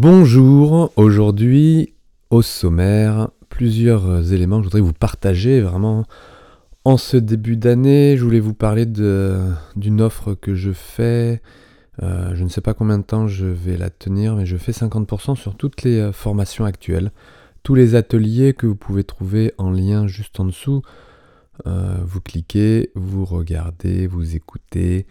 Bonjour, aujourd'hui au sommaire, plusieurs éléments que je voudrais vous partager vraiment en ce début d'année. Je voulais vous parler d'une offre que je fais. Euh, je ne sais pas combien de temps je vais la tenir, mais je fais 50% sur toutes les euh, formations actuelles, tous les ateliers que vous pouvez trouver en lien juste en dessous. Euh, vous cliquez, vous regardez, vous écoutez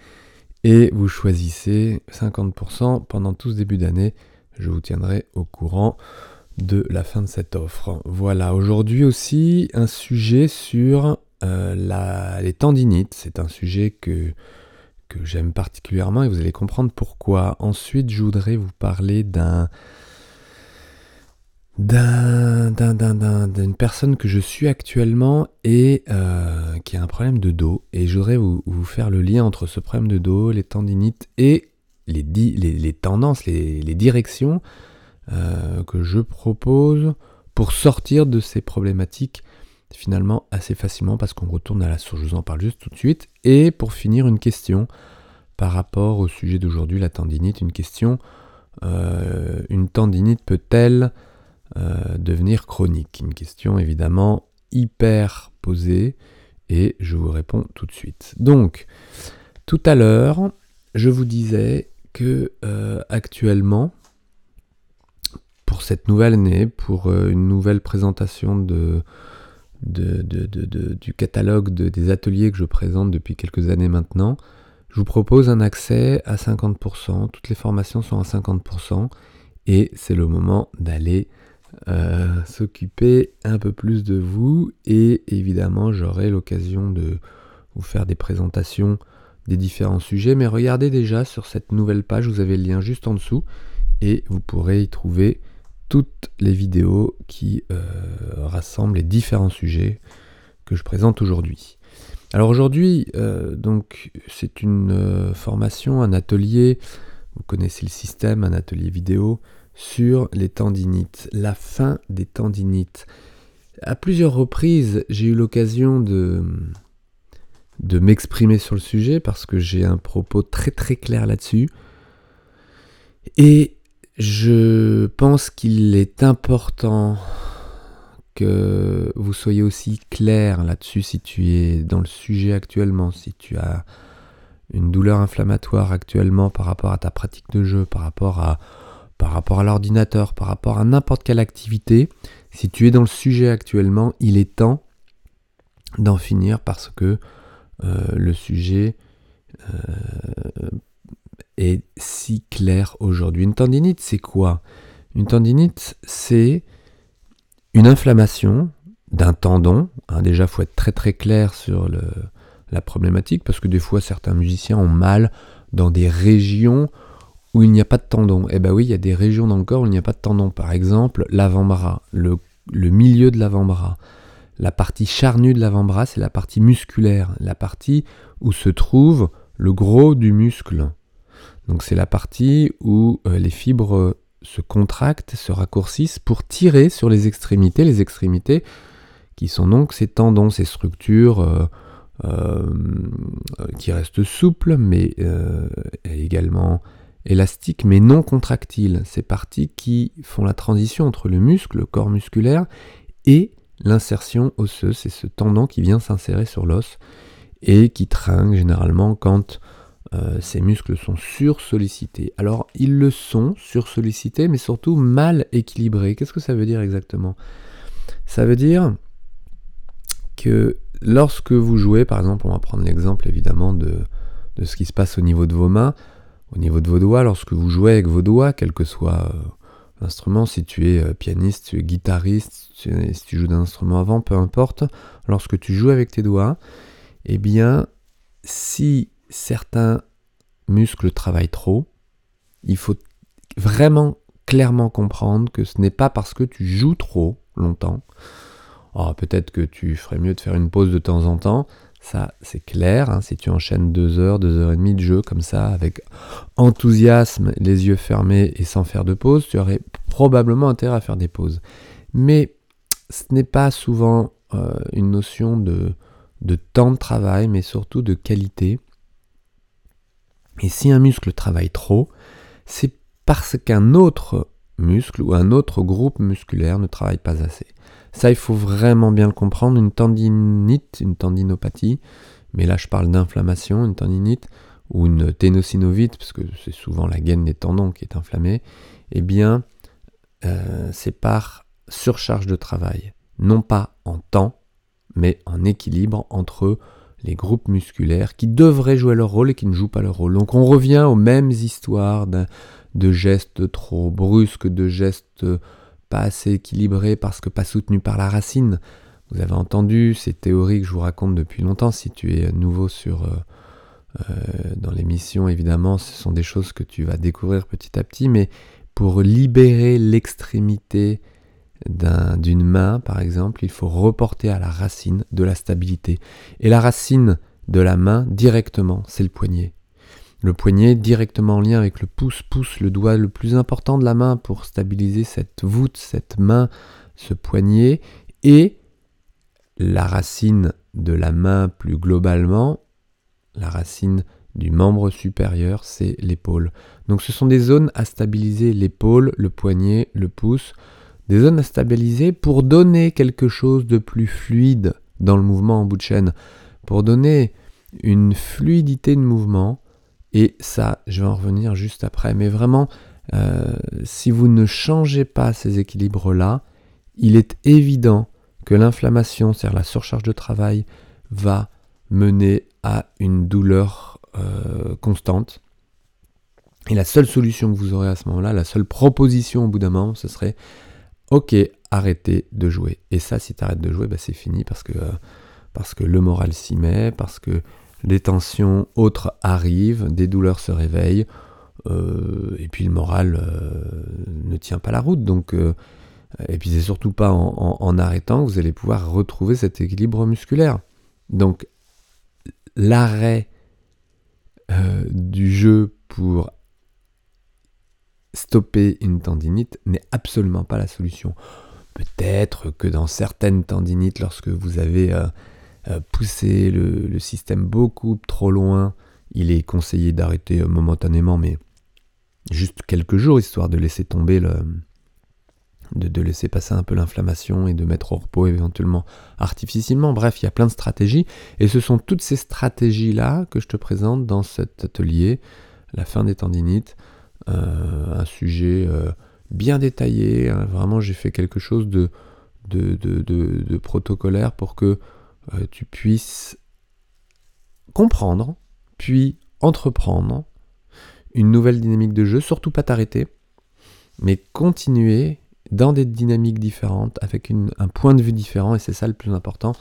et vous choisissez 50% pendant tout ce début d'année je vous tiendrai au courant de la fin de cette offre. Voilà, aujourd'hui aussi un sujet sur euh, les tendinites. C'est un sujet que, j'aime particulièrement et vous allez comprendre pourquoi. Ensuite, je voudrais vous parler d'un d'une personne que je suis actuellement et euh, qui a un problème de dos. Et je voudrais vous, faire le lien entre ce problème de dos, les tendinites et les, tendances, les, directions euh, que je propose pour sortir de ces problématiques finalement assez facilement parce qu'on retourne à la source, je vous en parle juste tout de suite. Et pour finir, une question par rapport au sujet d'aujourd'hui, la tendinite, une question, euh, une tendinite peut-elle euh, devenir chronique? Une question évidemment hyper posée et je vous réponds tout de suite. Donc, tout à l'heure, je vous disais euh, actuellement, pour cette nouvelle année, pour euh, une nouvelle présentation de, du catalogue des ateliers que je présente depuis quelques années maintenant, je vous propose un accès à 50%, toutes les formations sont à 50%, et c'est le moment d'aller euh, s'occuper un peu plus de vous, et évidemment j'aurai l'occasion de vous faire des présentations des différents sujets, mais regardez déjà sur cette nouvelle page, vous avez le lien juste en dessous, et vous pourrez y trouver toutes les vidéos qui euh, rassemblent les différents sujets que je présente aujourd'hui. Alors aujourd'hui, euh, donc c'est une euh, formation, un atelier, vous connaissez le système, un atelier vidéo sur les tendinites, la fin des tendinites. À plusieurs reprises, j'ai eu l'occasion de, de m'exprimer sur le sujet parce que j'ai un propos très très clair là-dessus. Et je pense qu'il est important que vous soyez aussi clair là-dessus si tu es dans le sujet actuellement, si tu as une douleur inflammatoire actuellement par rapport à ta pratique de jeu, par rapport à, par rapport à l'ordinateur, par rapport à n'importe quelle activité, si tu es dans le sujet actuellement, il est temps d'en finir parce que le sujet euh, est si clair aujourd'hui. Une tendinite, c'est quoi? Une tendinite, c'est une inflammation d'un tendon. Hein, déjà, il faut être très très clair sur la problématique parce que des fois, certains musiciens ont mal dans des régions où il n'y a pas de tendon. Eh bien oui, il y a des régions dans le corps où il n'y a pas de tendon. Par exemple, l'avant-bras, le, milieu de l'avant-bras. La partie charnue de l'avant-bras, c'est la partie musculaire, la partie où se trouve le gros du muscle. Donc c'est la partie où euh, les fibres se contractent, se raccourcissent pour tirer sur les extrémités, les extrémités qui sont donc ces tendons, ces structures euh, euh, qui restent souples, mais également élastiques, mais non contractiles. Ces parties qui font la transition entre le muscle, le corps musculaire, et L'insertion osseuse, c'est ce tendon qui vient s'insérer sur l'os et qui trinque généralement quand euh, ces muscles sont sursollicités. Alors, ils le sont, sursollicités, mais surtout mal équilibrés. Qu'est-ce que ça veut dire exactement? Ça veut dire que lorsque vous jouez, par exemple, on va prendre l'exemple évidemment de, ce qui se passe au niveau de vos mains, au niveau de vos doigts, lorsque vous jouez avec vos doigts, quel que soit euh, l'instrument, si tu es euh, pianiste, tu guitariste, si tu joues d'un instrument avant, peu importe, lorsque tu joues avec tes doigts, eh bien, si certains muscles travaillent trop, il faut vraiment clairement comprendre que ce n'est pas parce que tu joues trop longtemps. Oh, peut-être que tu ferais mieux de faire une pause de temps en temps, ça, c'est clair. Hein, si tu enchaînes deux heures, deux heures et demie de jeu comme ça, avec enthousiasme, les yeux fermés et sans faire de pause, tu aurais probablement intérêt à faire des pauses. Mais ce n'est pas souvent euh, une notion de, de temps de travail, mais surtout de qualité. Et si un muscle travaille trop, c'est parce qu'un autre muscle ou un autre groupe musculaire ne travaille pas assez. Ça, il faut vraiment bien le comprendre. Une tendinite, une tendinopathie, mais là je parle d'inflammation, une tendinite ou une ténosynovite, parce que c'est souvent la gaine des tendons qui est inflammée, eh bien, euh, c'est par surcharge de travail. Non pas en temps, mais en équilibre entre les groupes musculaires qui devraient jouer leur rôle et qui ne jouent pas leur rôle. Donc on revient aux mêmes histoires de gestes trop brusques, de gestes pas assez équilibrés parce que pas soutenus par la racine. Vous avez entendu ces théories que je vous raconte depuis longtemps. Si tu es nouveau sur, euh, euh, dans l'émission, évidemment, ce sont des choses que tu vas découvrir petit à petit, mais pour libérer l'extrémité d'une main, par exemple, il faut reporter à la racine de la stabilité. Et la racine de la main, directement, c'est le poignet. Le poignet directement en lien avec le pouce, le doigt le plus important de la main pour stabiliser cette voûte, cette main, ce poignet, et la racine de la main plus globalement, la racine du membre supérieur, c'est l'épaule. Donc ce sont des zones à stabiliser, l'épaule, le poignet, le pouce, des zones à stabiliser pour donner quelque chose de plus fluide dans le mouvement en bout de chaîne, pour donner une fluidité de mouvement, et ça, je vais en revenir juste après, mais vraiment, euh, si vous ne changez pas ces équilibres-là, il est évident que l'inflammation, c'est-à-dire la surcharge de travail, va mener à une douleur euh, constante. Et la seule solution que vous aurez à ce moment-là, la seule proposition au bout d'un moment, ce serait ok, arrêtez de jouer. Et ça, si tu arrêtes de jouer, bah, c'est fini euh, parce que le moral s'y met, parce que les tensions autres arrivent, des douleurs se réveillent, euh, et puis le moral ne tient pas la route. Donc, et puis c'est surtout pas en, en, arrêtant que vous allez pouvoir retrouver cet équilibre musculaire. Donc l'arrêt euh, du jeu pour stopper une tendinite n'est absolument pas la solution. Peut-être que dans certaines tendinites, lorsque vous avez euh, euh, poussé le, système beaucoup trop loin, il est conseillé d'arrêter momentanément, mais juste quelques jours, histoire de laisser tomber le, de, laisser passer un peu l'inflammation et de mettre au repos éventuellement artificiellement. Bref, il y a plein de stratégies. Et ce sont toutes ces stratégies-là que je te présente dans cet atelier, la fin des tendinites. Euh, un sujet euh, bien détaillé. Hein. Vraiment, j'ai fait quelque chose de, de, protocolaire pour que euh, tu puisses comprendre, puis entreprendre une nouvelle dynamique de jeu, surtout pas t'arrêter, mais continuer dans des dynamiques différentes, avec un point de vue différent, et c'est ça le plus important,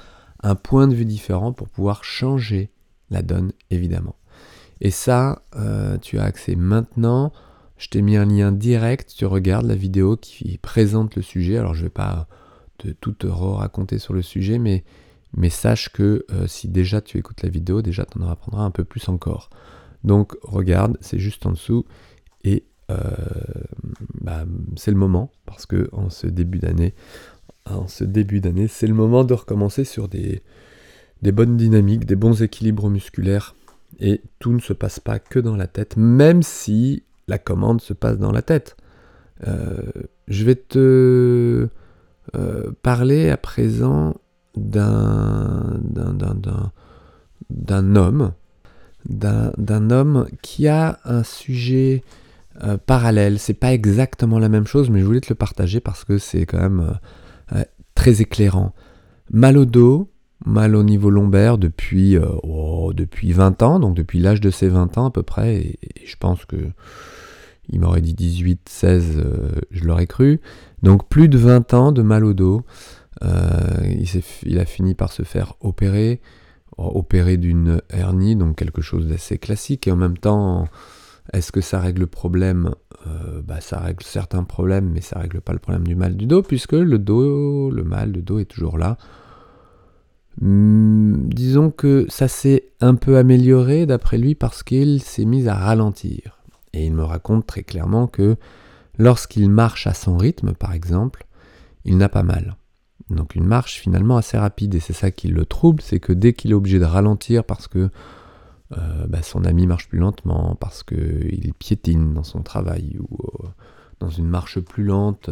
un point de vue différent pour pouvoir changer la donne, évidemment. Et ça, euh, tu as accès maintenant. Je t'ai mis un lien direct, tu regardes la vidéo qui présente le sujet. Alors je ne vais pas te, tout te raconter sur le sujet, mais, mais sache que euh, si déjà tu écoutes la vidéo, déjà tu en apprendras un peu plus encore. Donc regarde, c'est juste en dessous. Et euh, bah, c'est le moment, parce que en ce début d'année, en ce début d'année, c'est le moment de recommencer sur des, bonnes dynamiques, des bons équilibres musculaires. Et tout ne se passe pas que dans la tête, même si la commande se passe dans la tête. Euh, je vais te parler à présent d'un homme, d'un homme qui a un sujet euh, parallèle. C'est pas exactement la même chose, mais je voulais te le partager parce que c'est quand même euh, très éclairant. Mal au dos, mal au niveau lombaire depuis, euh, oh, depuis 20 ans, donc depuis l'âge de ses 20 ans à peu près, et, je pense que il m'aurait dit 18, 16, je l'aurais cru. Donc plus de 20 ans de mal au dos. Il, il, a fini par se faire opérer, opérer d'une hernie, donc quelque chose d'assez classique, et en même temps est-ce que ça règle le problème? Euh, bah, Ça règle certains problèmes, mais ça règle pas le problème du mal du dos, puisque le dos, le mal du dos est toujours là. Hmm, disons que ça s'est un peu amélioré d'après lui parce qu'il s'est mis à ralentir. Et il me raconte très clairement que lorsqu'il marche à son rythme, par exemple, il n'a pas mal. Donc une marche finalement assez rapide, et c'est ça qui le trouble, c'est que dès qu'il est obligé de ralentir parce que euh, bah, son ami marche plus lentement parce qu'il piétine dans son travail ou euh, dans une marche plus lente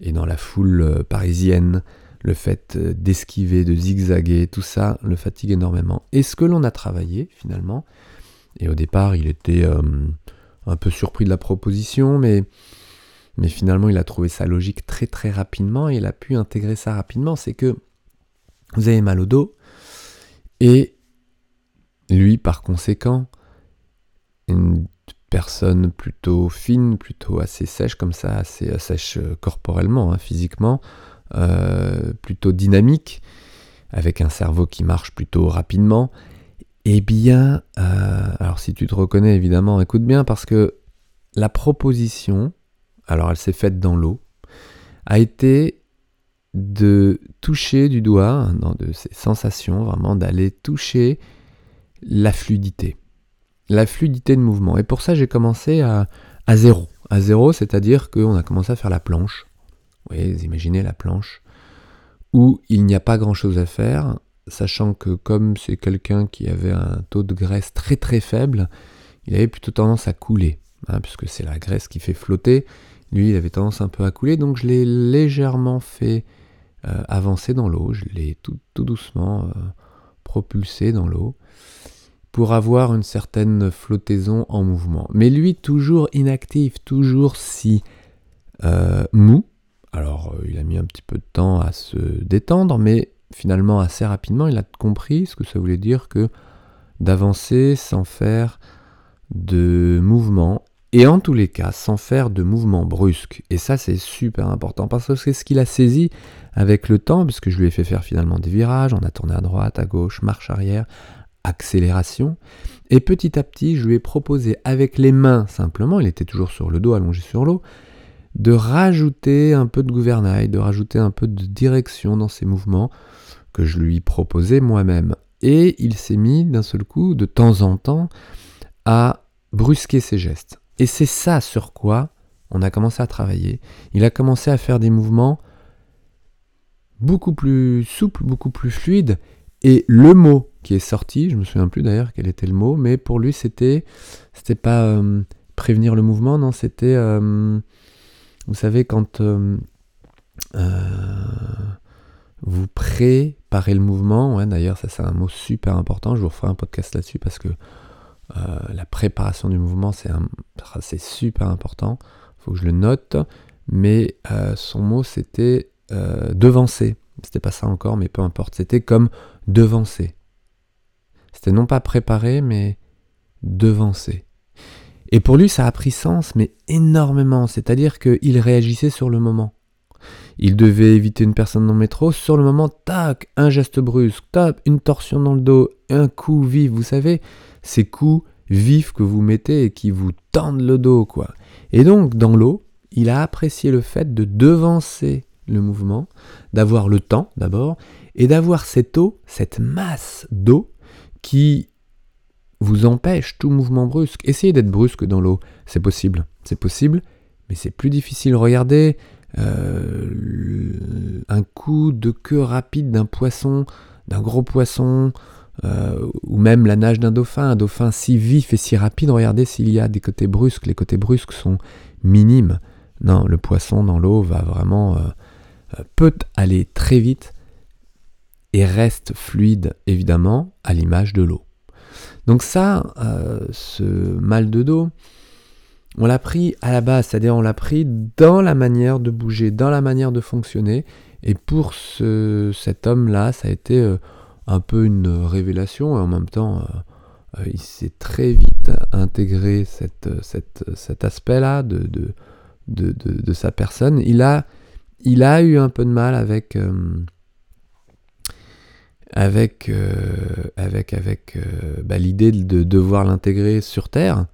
et dans la foule parisienne, le fait d'esquiver, de zigzaguer, tout ça le fatigue énormément. Et ce que l'on a travaillé finalement, et au départ il était un peu surpris de la proposition, mais, mais finalement il a trouvé sa logique très très rapidement et il a pu intégrer ça rapidement. C'est que vous avez mal au dos et lui par conséquent, une personne plutôt fine, plutôt assez sèche comme ça, assez sèche corporellement, hein, physiquement, euh, plutôt dynamique, avec un cerveau qui marche plutôt rapidement, eh bien, euh, alors si tu te reconnais évidemment, écoute bien parce que la proposition, alors elle s'est faite dans l'eau, a été de toucher du doigt, dans de ces sensations, vraiment d'aller toucher la fluidité. La fluidité de mouvement. Et pour ça, j'ai commencé à, zéro. À zéro, c'est-à-dire qu'on a commencé à faire la planche. Vous imaginez la planche, où il n'y a pas grand-chose à faire, sachant que comme c'est quelqu'un qui avait un taux de graisse très très faible, il avait plutôt tendance à couler, hein, puisque c'est la graisse qui fait flotter. Lui, il avait tendance un peu à couler, donc je l'ai légèrement fait euh, avancer dans l'eau, je l'ai tout, doucement euh, propulsé dans l'eau pour avoir une certaine flottaison en mouvement. Mais lui, toujours inactif, toujours si euh, mou. Alors, il a mis un petit peu de temps à se détendre, mais finalement assez rapidement, il a compris ce que ça voulait dire que d'avancer sans faire de mouvement, et en tous les cas sans faire de mouvement brusque. Et ça c'est super important parce que c'est ce qu'il a saisi avec le temps, puisque je lui ai fait faire finalement des virages, on a tourné à droite, à gauche, marche arrière, accélération. Et petit à petit, je lui ai proposé avec les mains simplement, il était toujours sur le dos allongé sur l'eau, de rajouter un peu de gouvernail, de rajouter un peu de direction dans ses mouvements que je lui proposais moi-même. Et il s'est mis d'un seul coup, de temps en temps, à brusquer ses gestes. Et c'est ça sur quoi on a commencé à travailler. Il a commencé à faire des mouvements beaucoup plus souples, beaucoup plus fluides. Et le mot qui est sorti, je me souviens plus d'ailleurs quel était le mot, mais pour lui c'était, c'était pas euh, prévenir le mouvement, non, c'était euh, vous savez, quand euh, vous préparez le mouvement, d'ailleurs, ça c'est un mot super important, je vous referai un podcast là-dessus parce que euh, la préparation du mouvement, c'est, super important, il faut que je le note, mais son mot c'était devancer. C'était pas ça encore, mais peu importe, c'était comme devancer. C'était non pas préparer, mais devancer. Et pour lui, ça a pris sens, mais énormément. C'est-à-dire qu'il réagissait sur le moment. Il devait éviter une personne dans le métro, sur le moment, tac, un geste brusque, tac, une torsion dans le dos, un coup vif, vous savez, ces coups vifs que vous mettez et qui vous tendent le dos, quoi. Et donc, dans l'eau, il a apprécié le fait de devancer le mouvement, d'avoir le temps d'abord, et d'avoir cette eau, cette masse d'eau qui vous empêche tout mouvement brusque. Essayez d'être brusque dans l'eau, c'est possible, c'est possible, mais c'est plus difficile. Regardez euh, un coup de queue rapide d'un poisson, d'un gros poisson, euh, ou même la nage d'un dauphin, un dauphin si vif et si rapide, regardez s'il y a des côtés brusques, les côtés brusques sont minimes. Non, le poisson dans l'eau va vraiment... Euh, peut aller très vite et reste fluide, évidemment, à l'image de l'eau. Donc ça, ce mal de dos, on l'a pris à la base, c'est-à-dire on l'a pris dans la manière de bouger, dans la manière de fonctionner. Et pour cet homme-là, ça a été euh, un peu une révélation, et en même temps, euh, il s'est très vite intégré cet aspect-là de, sa personne. Il a, eu un peu de mal avec avec, euh, euh, bah, l'idée de devoir l'intégrer sur Terre.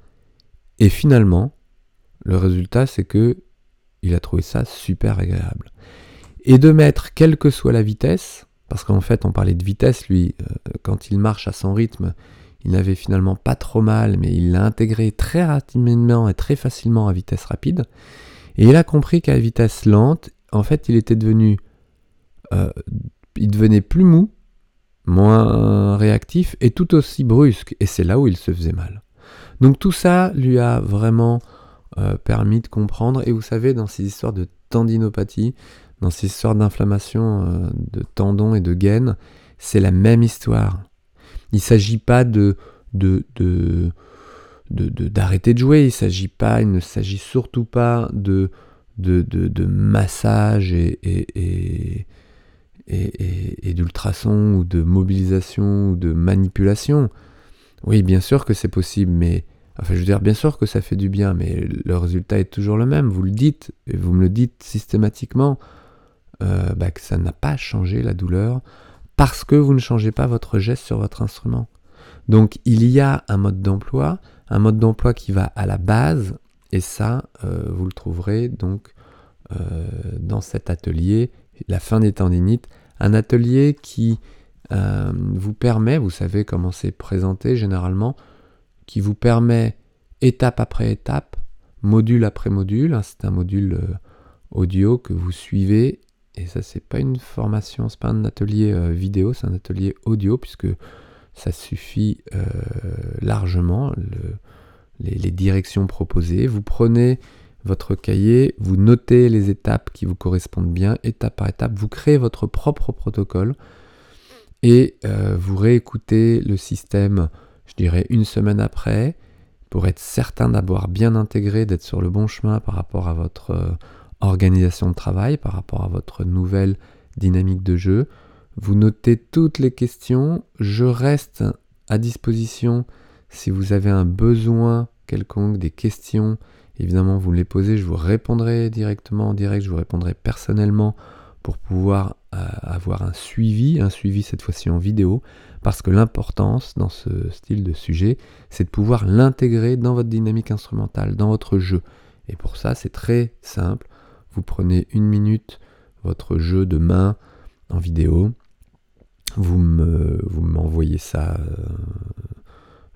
Et finalement, le résultat, c'est que il a trouvé ça super agréable. Et de mettre, quelle que soit la vitesse, parce qu'en fait, on parlait de vitesse, lui, euh, quand il marche à son rythme, il n'avait finalement pas trop mal, mais il l'a intégré très rapidement et très facilement à vitesse rapide. Et il a compris qu'à vitesse lente, en fait, il était devenu. il devenait plus mou, moins réactif et tout aussi brusque. Et c'est là où il se faisait mal. Donc tout ça lui a vraiment euh, permis de comprendre. Et vous savez, dans ces histoires de tendinopathie, dans ces histoires d'inflammation euh, de tendons et de gaines, c'est la même histoire. Il ne s'agit pas de, de, de, d'arrêter de, jouer, il, s'agit pas, il ne s'agit surtout pas de, de, de, massage et, et, et, et d'ultrasons ou de mobilisation ou de manipulation. Oui, bien sûr que c'est possible, mais enfin, je veux dire, bien sûr que ça fait du bien, mais le résultat est toujours le même. Vous le dites, et vous me le dites systématiquement, euh, bah, que ça n'a pas changé la douleur parce que vous ne changez pas votre geste sur votre instrument. Donc, il y a un mode d'emploi, un mode d'emploi qui va à la base, et ça, euh, vous le trouverez donc euh, dans cet atelier, la fin des tendinites, un atelier qui euh, vous permet, vous savez comment c'est présenté généralement, qui vous permet étape après étape, module après module, hein, c'est un module euh, audio que vous suivez, et ça c'est pas une formation, c'est pas un atelier euh, vidéo, c'est un atelier audio, puisque ça suffit largement, les, directions proposées. Vous prenez votre cahier, vous notez les étapes qui vous correspondent bien, étape par étape, vous créez votre propre protocole et euh, vous réécoutez le système, je dirais, une semaine après, pour être certain d'avoir bien intégré, d'être sur le bon chemin par rapport à votre euh, organisation de travail, par rapport à votre nouvelle dynamique de jeu. Vous notez toutes les questions, je reste à disposition. Si vous avez un besoin quelconque, des questions, évidemment vous les posez, je vous répondrai directement en direct, je vous répondrai personnellement pour pouvoir avoir un suivi, un suivi cette fois-ci en vidéo, parce que l'importance dans ce style de sujet, c'est de pouvoir l'intégrer dans votre dynamique instrumentale, dans votre jeu. Et pour ça, c'est très simple. Vous prenez une minute votre jeu de main en vidéo, vous m'envoyez ça euh,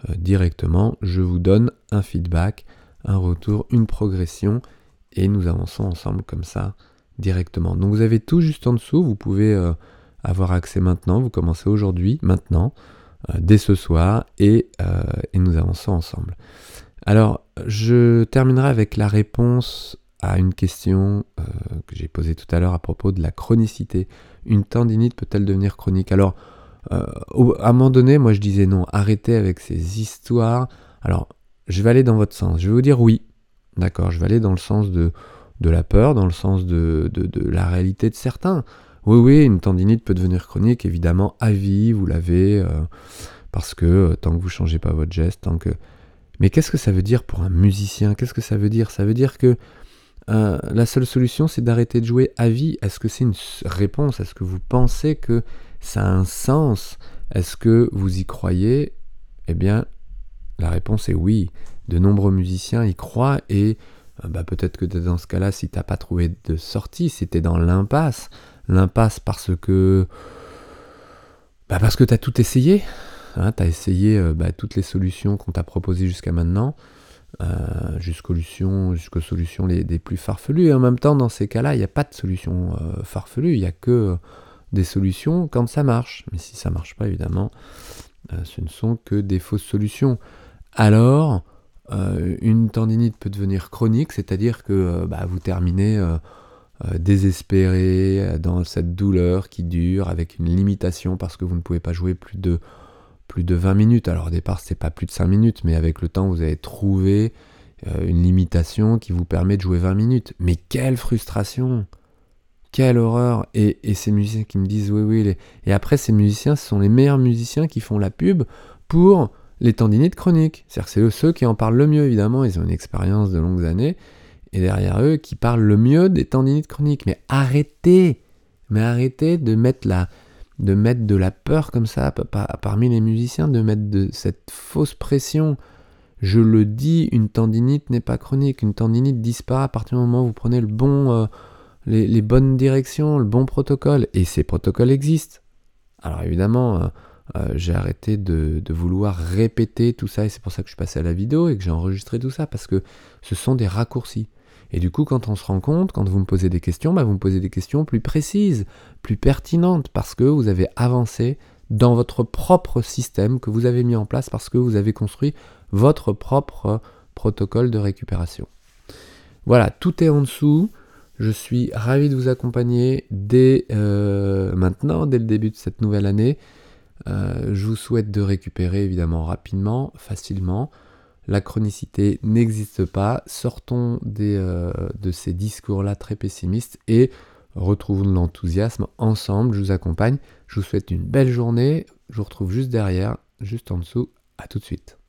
euh, directement, je vous donne un feedback, un retour, une progression, et nous avançons ensemble comme ça directement. Donc vous avez tout juste en dessous, vous pouvez euh, avoir accès maintenant, vous commencez aujourd'hui, maintenant, euh, dès ce soir, et, euh, et, nous avançons ensemble. Alors, je terminerai avec la réponse à une question que j'ai posée tout à l'heure à propos de la chronicité. Une tendinite peut-elle devenir chronique? Alors, à un moment donné, moi je disais non, arrêtez avec ces histoires. Alors, je vais aller dans votre sens. Je vais vous dire oui. D'accord, je vais aller dans le sens de de la peur dans le sens de, de, la réalité de certains. Oui, oui, une tendinite peut devenir chronique, évidemment, à vie, vous l'avez, euh, parce que euh, tant que vous changez pas votre geste, tant que... Mais qu'est-ce que ça veut dire pour un musicien? Qu'est-ce que ça veut dire? Ça veut dire que euh, la seule solution, c'est d'arrêter de jouer à vie. Est-ce que c'est une réponse? Est-ce que vous pensez que ça a un sens? Est-ce que vous y croyez? Eh bien, la réponse est oui. De nombreux musiciens y croient et bah, peut-être que dans ce cas-là, si tu n'as pas trouvé de sortie, si tu es dans l'impasse, l'impasse parce que bah parce que tu as tout essayé, hein, tu as essayé euh, bah, toutes les solutions qu'on t'a proposées jusqu'à maintenant, euh, jusqu'aux solutions, jusqu'aux solutions les, plus farfelues. Et en même temps, dans ces cas-là, il n'y a pas de solution farfelue, il n'y a que des solutions quand ça marche. Mais si ça marche pas, évidemment, ce ne sont que des fausses solutions. Alors, euh, une tendinite peut devenir chronique, c'est-à-dire que euh, bah, vous terminez euh, désespéré dans cette douleur qui dure avec une limitation parce que vous ne pouvez pas jouer plus de, plus de 20 minutes. Alors au départ, c'est pas plus de 5 minutes, mais avec le temps, vous avez trouvé une limitation qui vous permet de jouer 20 minutes. Mais quelle frustration! Quelle horreur et, ces musiciens qui me disent oui, oui. Et après, ces musiciens, ce sont les meilleurs musiciens qui font la pub pour les tendinites chroniques. C'est ceux qui en parlent le mieux, évidemment, ils ont une expérience de longues années, et derrière eux, qui parlent le mieux des tendinites chroniques. Mais arrêtez Mais arrêtez de mettre, la, de mettre de la peur comme ça parmi les musiciens, de mettre de cette fausse pression. Je le dis, une tendinite n'est pas chronique. Une tendinite disparaît à partir du moment où vous prenez euh, les, les, bonnes directions, le bon protocole. Et ces protocoles existent. Alors évidemment, euh, euh, j'ai arrêté de, vouloir répéter tout ça et c'est pour ça que je suis passé à la vidéo et que j'ai enregistré tout ça parce que ce sont des raccourcis. Et du coup, quand on se rend compte, quand vous me posez des questions, bah, vous me posez des questions plus précises, plus pertinentes parce que vous avez avancé dans votre propre système que vous avez mis en place parce que vous avez construit votre propre protocole de récupération. Voilà, tout est en dessous. Je suis ravi de vous accompagner dès euh, maintenant, dès le début de cette nouvelle année. Euh, je vous souhaite de récupérer évidemment rapidement, facilement. La chronicité n'existe pas. Sortons euh, de ces discours-là très pessimistes et retrouvons de l'enthousiasme ensemble. Je vous accompagne. Je vous souhaite une belle journée. Je vous retrouve juste derrière, juste en dessous. À tout de suite.